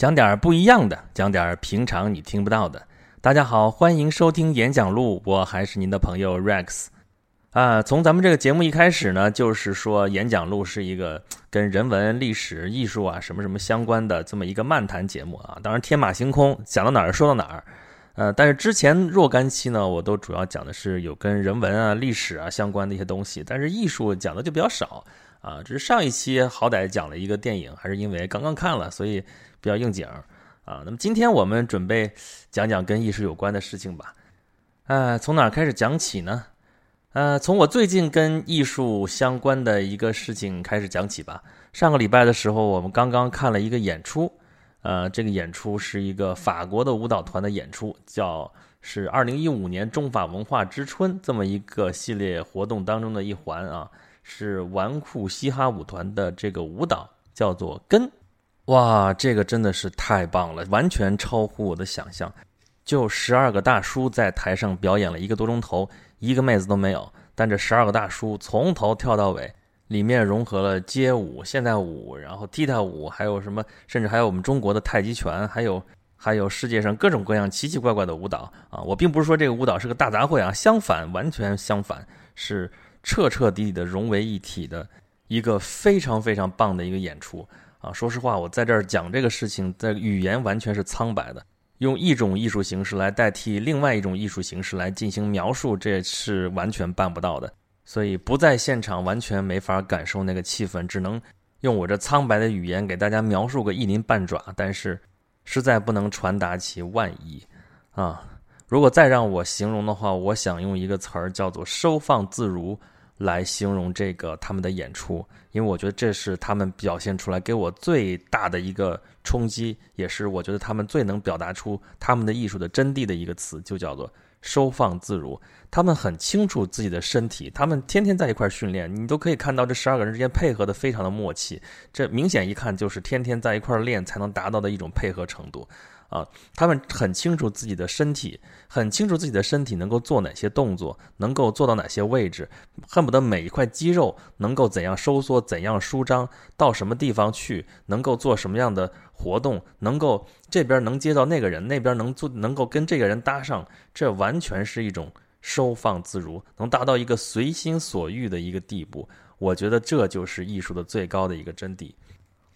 讲点儿不一样的，讲点儿平常你听不到的。大家好，欢迎收听演讲录，我还是您的朋友 Rex。啊，从咱们这个节目一开始呢，就是说演讲录是一个跟人文、历史、艺术啊什么什么相关的这么一个漫谈节目啊。当然天马行空，讲到哪儿说到哪儿。呃，但是之前若干期呢，我都主要讲的是有跟人文啊、历史啊相关的一些东西，但是艺术讲的就比较少啊。只是上一期好歹讲了一个电影，还是因为刚刚看了，所以。比较应景啊，那么今天我们准备讲讲跟艺术有关的事情吧。呃，从哪开始讲起呢？呃，从我最近跟艺术相关的一个事情开始讲起吧。上个礼拜的时候，我们刚刚看了一个演出，呃，这个演出是一个法国的舞蹈团的演出，叫是二零一五年中法文化之春这么一个系列活动当中的一环啊，是纨绔嘻哈舞团的这个舞蹈叫做根。哇，这个真的是太棒了，完全超乎我的想象。就十二个大叔在台上表演了一个多钟头，一个妹子都没有。但这十二个大叔从头跳到尾，里面融合了街舞、现代舞，然后踢踏舞，还有什么，甚至还有我们中国的太极拳，还有还有世界上各种各样奇奇怪怪的舞蹈啊！我并不是说这个舞蹈是个大杂烩啊，相反，完全相反，是彻彻底底的融为一体的一个非常非常棒的一个演出。啊，说实话，我在这儿讲这个事情，在语言完全是苍白的，用一种艺术形式来代替另外一种艺术形式来进行描述，这是完全办不到的。所以不在现场，完全没法感受那个气氛，只能用我这苍白的语言给大家描述个一鳞半爪，但是实在不能传达其万一。啊，如果再让我形容的话，我想用一个词儿叫做“收放自如”。来形容这个他们的演出，因为我觉得这是他们表现出来给我最大的一个冲击，也是我觉得他们最能表达出他们的艺术的真谛的一个词，就叫做收放自如。他们很清楚自己的身体，他们天天在一块儿训练，你都可以看到这十二个人之间配合的非常的默契，这明显一看就是天天在一块儿练才能达到的一种配合程度。啊，他们很清楚自己的身体，很清楚自己的身体能够做哪些动作，能够做到哪些位置，恨不得每一块肌肉能够怎样收缩、怎样舒张，到什么地方去，能够做什么样的活动，能够这边能接到那个人，那边能做，能够跟这个人搭上，这完全是一种收放自如，能达到一个随心所欲的一个地步。我觉得这就是艺术的最高的一个真谛。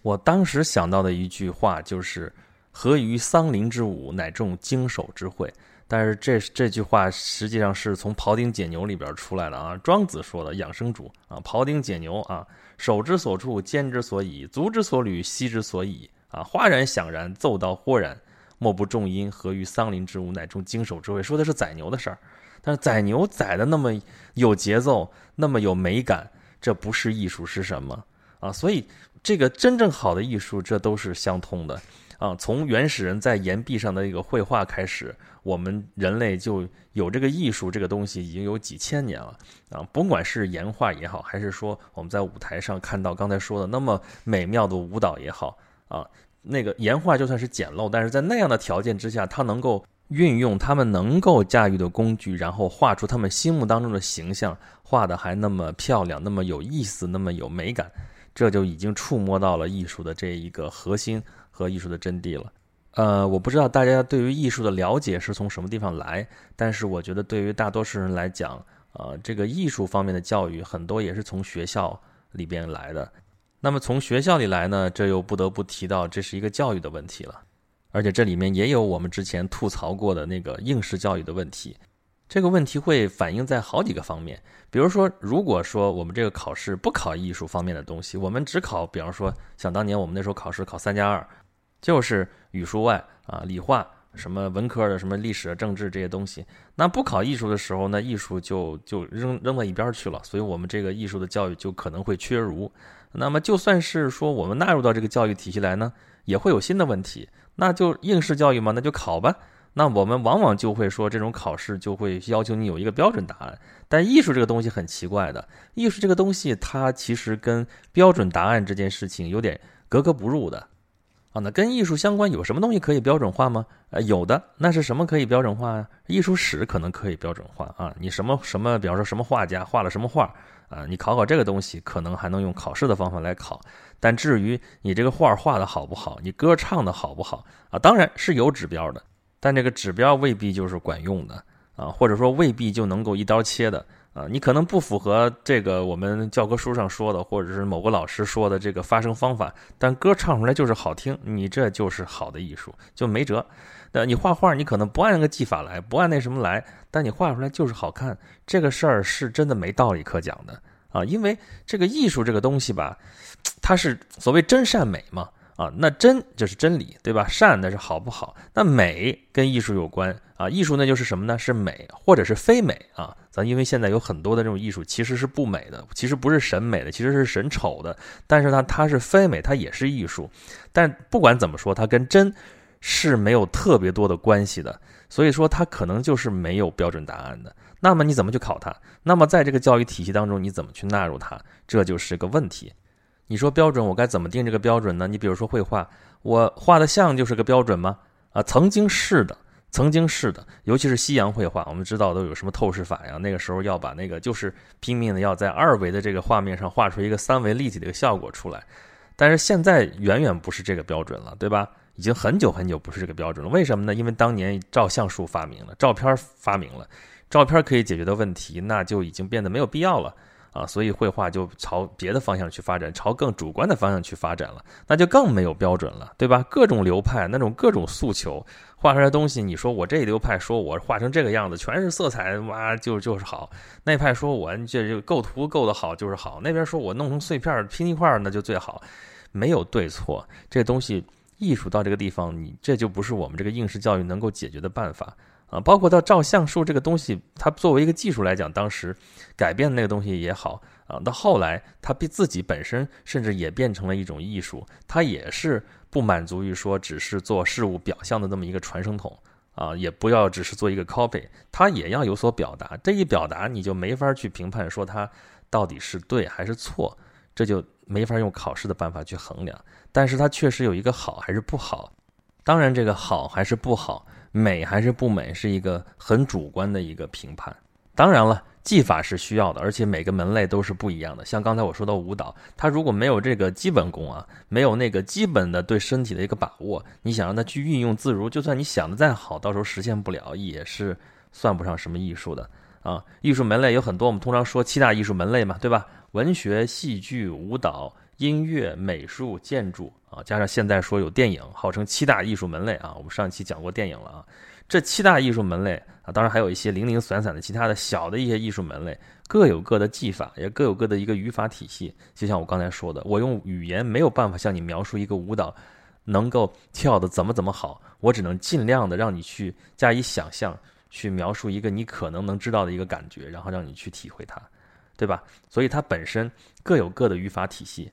我当时想到的一句话就是。何于桑林之舞，乃众经手之会。但是这这句话实际上是从《庖丁解牛》里边出来的啊，庄子说的养生主啊，庖丁解牛啊，手之所处，肩之所以，足之所履，膝之所以啊，哗然响然，奏道豁然，莫不重音。何于桑林之舞，乃众经手之会。说的是宰牛的事儿，但是宰牛宰的那么有节奏，那么有美感，这不是艺术是什么啊？所以这个真正好的艺术，这都是相通的。啊，从原始人在岩壁上的一个绘画开始，我们人类就有这个艺术这个东西，已经有几千年了。啊，甭管是岩画也好，还是说我们在舞台上看到刚才说的那么美妙的舞蹈也好，啊，那个岩画就算是简陋，但是在那样的条件之下，它能够运用他们能够驾驭的工具，然后画出他们心目当中的形象，画的还那么漂亮，那么有意思，那么有美感，这就已经触摸到了艺术的这一个核心。和艺术的真谛了，呃，我不知道大家对于艺术的了解是从什么地方来，但是我觉得对于大多数人来讲，呃，这个艺术方面的教育很多也是从学校里边来的。那么从学校里来呢，这又不得不提到这是一个教育的问题了，而且这里面也有我们之前吐槽过的那个应试教育的问题。这个问题会反映在好几个方面，比如说，如果说我们这个考试不考艺术方面的东西，我们只考，比方说，想当年我们那时候考试考三加二。就是语数外啊，理化什么文科的什么历史、政治这些东西，那不考艺术的时候，那艺术就就扔扔到一边去了。所以，我们这个艺术的教育就可能会缺如。那么，就算是说我们纳入到这个教育体系来呢，也会有新的问题。那就应试教育嘛，那就考吧。那我们往往就会说，这种考试就会要求你有一个标准答案。但艺术这个东西很奇怪的，艺术这个东西它其实跟标准答案这件事情有点格格不入的。啊，那跟艺术相关有什么东西可以标准化吗？呃，有的，那是什么可以标准化呀？艺术史可能可以标准化啊。你什么什么，比方说什么画家画了什么画啊，你考考这个东西，可能还能用考试的方法来考。但至于你这个画画的好不好，你歌唱的好不好啊，当然是有指标的，但这个指标未必就是管用的啊，或者说未必就能够一刀切的。啊，你可能不符合这个我们教科书上说的，或者是某个老师说的这个发声方法，但歌唱出来就是好听，你这就是好的艺术，就没辙。那你画画，你可能不按个技法来，不按那什么来，但你画出来就是好看，这个事儿是真的没道理可讲的啊。因为这个艺术这个东西吧，它是所谓真善美嘛。啊，那真就是真理，对吧？善那是好不好？那美跟艺术有关啊，艺术那就是什么呢？是美或者是非美啊？咱因为现在有很多的这种艺术其实是不美的，其实不是审美的，其实是审丑的。但是呢，它是非美，它也是艺术。但不管怎么说，它跟真是没有特别多的关系的。所以说，它可能就是没有标准答案的。那么你怎么去考它？那么在这个教育体系当中，你怎么去纳入它？这就是个问题。你说标准，我该怎么定这个标准呢？你比如说绘画，我画的像就是个标准吗？啊，曾经是的，曾经是的，尤其是西洋绘画，我们知道都有什么透视法呀？那个时候要把那个就是拼命的要在二维的这个画面上画出一个三维立体的一个效果出来，但是现在远远不是这个标准了，对吧？已经很久很久不是这个标准了。为什么呢？因为当年照相术发明了，照片发明了，照片可以解决的问题，那就已经变得没有必要了。啊，所以绘画就朝别的方向去发展，朝更主观的方向去发展了，那就更没有标准了，对吧？各种流派，那种各种诉求，画出来东西，你说我这一流派说我画成这个样子，全是色彩，哇，就就是好；那派说我这这构图构得好就是好，那边说我弄成碎片拼一块儿那就最好，没有对错，这东西艺术到这个地方，你这就不是我们这个应试教育能够解决的办法。啊，包括到照相术这个东西，它作为一个技术来讲，当时改变的那个东西也好啊，到后来它比自己本身甚至也变成了一种艺术，它也是不满足于说只是做事物表象的这么一个传声筒啊，也不要只是做一个 copy，它也要有所表达。这一表达，你就没法去评判说它到底是对还是错，这就没法用考试的办法去衡量。但是它确实有一个好还是不好，当然这个好还是不好。美还是不美，是一个很主观的一个评判。当然了，技法是需要的，而且每个门类都是不一样的。像刚才我说到舞蹈，它如果没有这个基本功啊，没有那个基本的对身体的一个把握，你想让它去运用自如，就算你想的再好，到时候实现不了，也是算不上什么艺术的啊。艺术门类有很多，我们通常说七大艺术门类嘛，对吧？文学、戏剧、舞蹈。音乐、美术、建筑啊，加上现在说有电影，号称七大艺术门类啊。我们上一期讲过电影了啊。这七大艺术门类啊，当然还有一些零零散散的其他的小的一些艺术门类，各有各的技法，也各有各的一个语法体系。就像我刚才说的，我用语言没有办法向你描述一个舞蹈能够跳的怎么怎么好，我只能尽量的让你去加以想象，去描述一个你可能能知道的一个感觉，然后让你去体会它，对吧？所以它本身各有各的语法体系。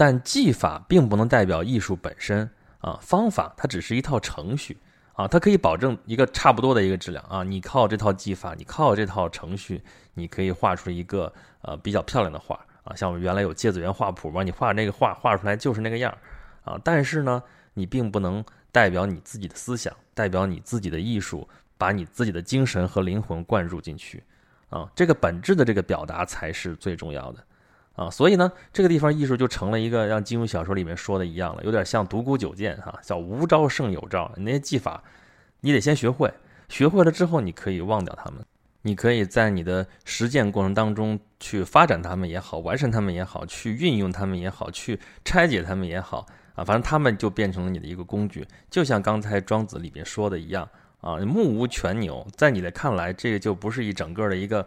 但技法并不能代表艺术本身啊，方法它只是一套程序啊，它可以保证一个差不多的一个质量啊。你靠这套技法，你靠这套程序，你可以画出一个呃比较漂亮的画啊。像我们原来有芥子园画谱嘛，你画那个画画出来就是那个样啊。但是呢，你并不能代表你自己的思想，代表你自己的艺术，把你自己的精神和灵魂灌入进去啊。这个本质的这个表达才是最重要的。啊，所以呢，这个地方艺术就成了一个像金庸小说里面说的一样了，有点像独孤九剑哈，叫无招胜有招。那些技法，你得先学会，学会了之后，你可以忘掉他们，你可以在你的实践过程当中去发展他们也好，完善他们也好，去运用他们也好，去拆解他们也好啊，反正他们就变成了你的一个工具。就像刚才庄子里边说的一样啊，目无全牛，在你的看来，这个就不是一整个的一个。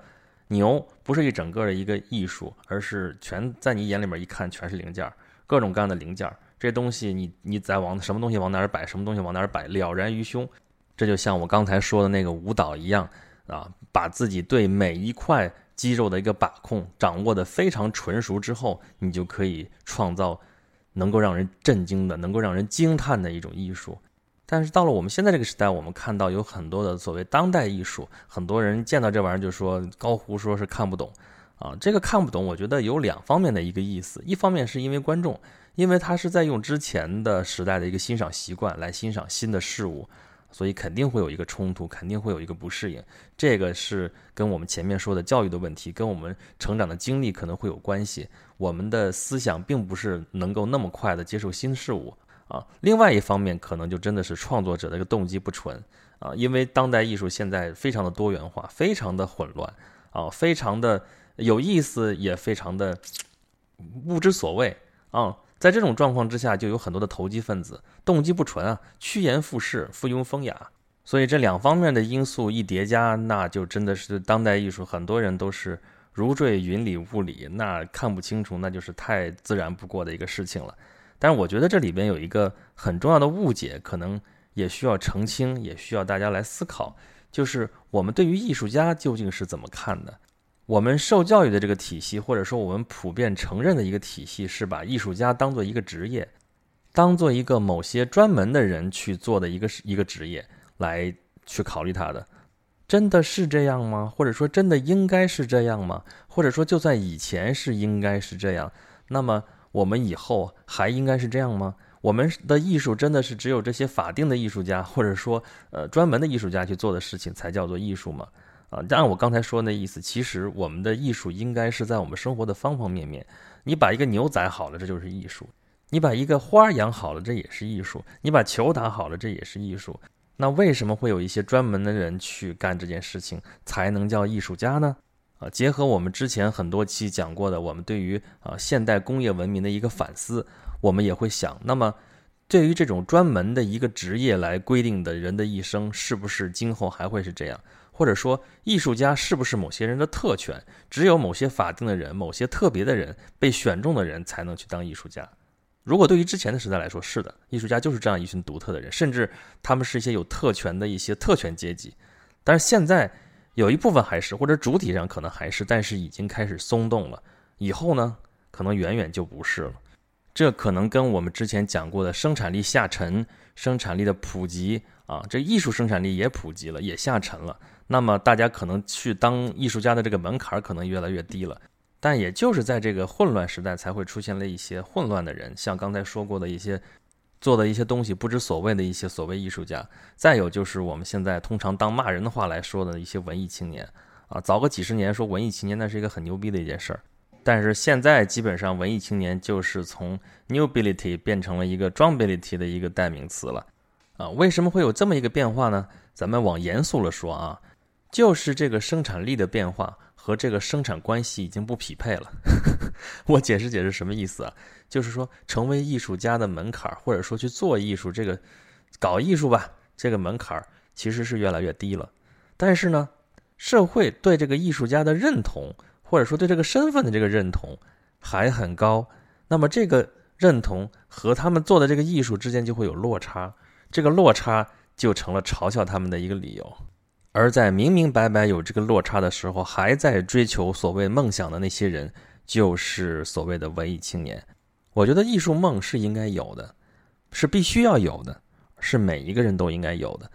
牛不是一整个的一个艺术，而是全在你眼里面一看全是零件，各种各样的零件。这东西你你再往什么东西往哪儿摆，什么东西往哪儿摆，了然于胸。这就像我刚才说的那个舞蹈一样啊，把自己对每一块肌肉的一个把控掌握的非常纯熟之后，你就可以创造能够让人震惊的、能够让人惊叹的一种艺术。但是到了我们现在这个时代，我们看到有很多的所谓当代艺术，很多人见到这玩意儿就说高呼说是看不懂，啊，这个看不懂，我觉得有两方面的一个意思。一方面是因为观众，因为他是在用之前的时代的一个欣赏习惯来欣赏新的事物，所以肯定会有一个冲突，肯定会有一个不适应。这个是跟我们前面说的教育的问题，跟我们成长的经历可能会有关系。我们的思想并不是能够那么快的接受新事物啊。另外一方面，可能就真的是创作者的一个动机不纯啊，因为当代艺术现在非常的多元化，非常的混乱啊，非常的。有意思，也非常的不知所谓啊！在这种状况之下，就有很多的投机分子，动机不纯啊，趋炎附势，附庸风雅。所以这两方面的因素一叠加，那就真的是当代艺术，很多人都是如坠云里雾里，那看不清楚，那就是太自然不过的一个事情了。但是我觉得这里边有一个很重要的误解，可能也需要澄清，也需要大家来思考，就是我们对于艺术家究竟是怎么看的？我们受教育的这个体系，或者说我们普遍承认的一个体系，是把艺术家当做一个职业，当做一个某些专门的人去做的一个一个职业来去考虑他的，真的是这样吗？或者说真的应该是这样吗？或者说就算以前是应该是这样，那么我们以后还应该是这样吗？我们的艺术真的是只有这些法定的艺术家，或者说呃专门的艺术家去做的事情才叫做艺术吗？啊，按我刚才说那意思，其实我们的艺术应该是在我们生活的方方面面。你把一个牛宰好了，这就是艺术；你把一个花养好了，这也是艺术；你把球打好了，这也是艺术。那为什么会有一些专门的人去干这件事情，才能叫艺术家呢？啊，结合我们之前很多期讲过的，我们对于啊现代工业文明的一个反思，我们也会想，那么对于这种专门的一个职业来规定的人的一生，是不是今后还会是这样？或者说，艺术家是不是某些人的特权？只有某些法定的人、某些特别的人被选中的人才能去当艺术家。如果对于之前的时代来说，是的，艺术家就是这样一群独特的人，甚至他们是一些有特权的一些特权阶级。但是现在有一部分还是，或者主体上可能还是，但是已经开始松动了。以后呢，可能远远就不是了。这可能跟我们之前讲过的生产力下沉、生产力的普及啊，这艺术生产力也普及了，也下沉了。那么大家可能去当艺术家的这个门槛可能越来越低了，但也就是在这个混乱时代才会出现了一些混乱的人，像刚才说过的一些做的一些东西不知所谓的一些所谓艺术家，再有就是我们现在通常当骂人的话来说的一些文艺青年啊，早个几十年说文艺青年那是一个很牛逼的一件事儿，但是现在基本上文艺青年就是从 newbility 变成了一个 drumbility 的一个代名词了啊，为什么会有这么一个变化呢？咱们往严肃了说啊。就是这个生产力的变化和这个生产关系已经不匹配了。我解释解释什么意思啊？就是说，成为艺术家的门槛，或者说去做艺术这个搞艺术吧，这个门槛其实是越来越低了。但是呢，社会对这个艺术家的认同，或者说对这个身份的这个认同还很高。那么这个认同和他们做的这个艺术之间就会有落差，这个落差就成了嘲笑他们的一个理由。而在明明白白有这个落差的时候，还在追求所谓梦想的那些人，就是所谓的文艺青年。我觉得艺术梦是应该有的，是必须要有的，是每一个人都应该有的。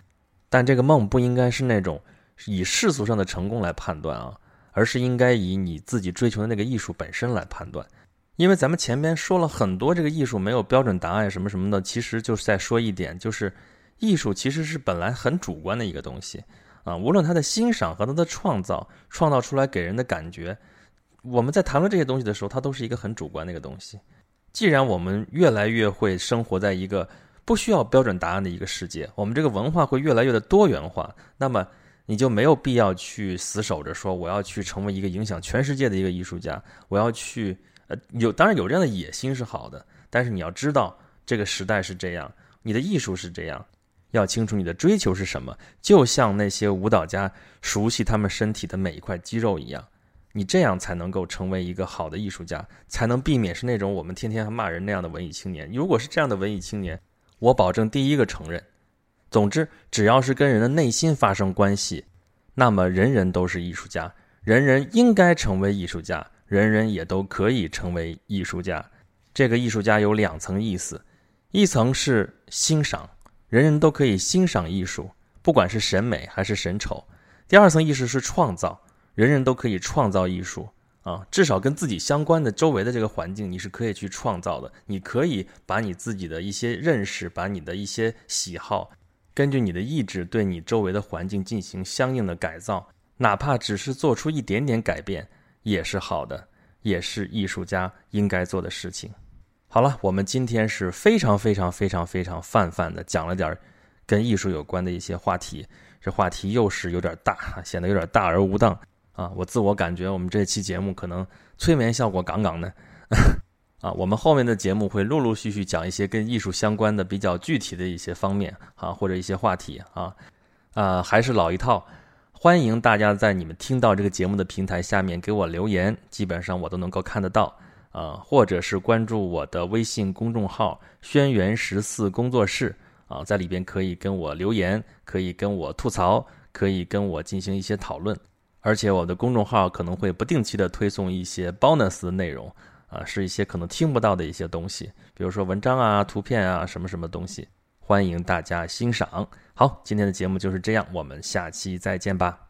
但这个梦不应该是那种以世俗上的成功来判断啊，而是应该以你自己追求的那个艺术本身来判断。因为咱们前面说了很多，这个艺术没有标准答案什么什么的，其实就是在说一点，就是艺术其实是本来很主观的一个东西。啊，无论他的欣赏和他的创造，创造出来给人的感觉，我们在谈论这些东西的时候，它都是一个很主观的一个东西。既然我们越来越会生活在一个不需要标准答案的一个世界，我们这个文化会越来越的多元化，那么你就没有必要去死守着说我要去成为一个影响全世界的一个艺术家，我要去呃有当然有这样的野心是好的，但是你要知道这个时代是这样，你的艺术是这样。要清楚你的追求是什么，就像那些舞蹈家熟悉他们身体的每一块肌肉一样，你这样才能够成为一个好的艺术家，才能避免是那种我们天天骂人那样的文艺青年。如果是这样的文艺青年，我保证第一个承认。总之，只要是跟人的内心发生关系，那么人人都是艺术家，人人应该成为艺术家，人人也都可以成为艺术家。这个艺术家有两层意思，一层是欣赏。人人都可以欣赏艺术，不管是审美还是审丑。第二层意识是创造，人人都可以创造艺术啊，至少跟自己相关的周围的这个环境，你是可以去创造的。你可以把你自己的一些认识，把你的一些喜好，根据你的意志，对你周围的环境进行相应的改造，哪怕只是做出一点点改变，也是好的，也是艺术家应该做的事情。好了，我们今天是非常非常非常非常泛泛的讲了点跟艺术有关的一些话题。这话题又是有点大，显得有点大而无当啊！我自我感觉我们这期节目可能催眠效果杠杠的 啊！我们后面的节目会陆陆续续讲一些跟艺术相关的比较具体的一些方面啊，或者一些话题啊啊，还是老一套，欢迎大家在你们听到这个节目的平台下面给我留言，基本上我都能够看得到啊，或者是关注我的微信公众号“轩辕十四工作室”。啊，在里边可以跟我留言，可以跟我吐槽，可以跟我进行一些讨论，而且我的公众号可能会不定期的推送一些 bonus 的内容，啊，是一些可能听不到的一些东西，比如说文章啊、图片啊什么什么东西，欢迎大家欣赏。好，今天的节目就是这样，我们下期再见吧。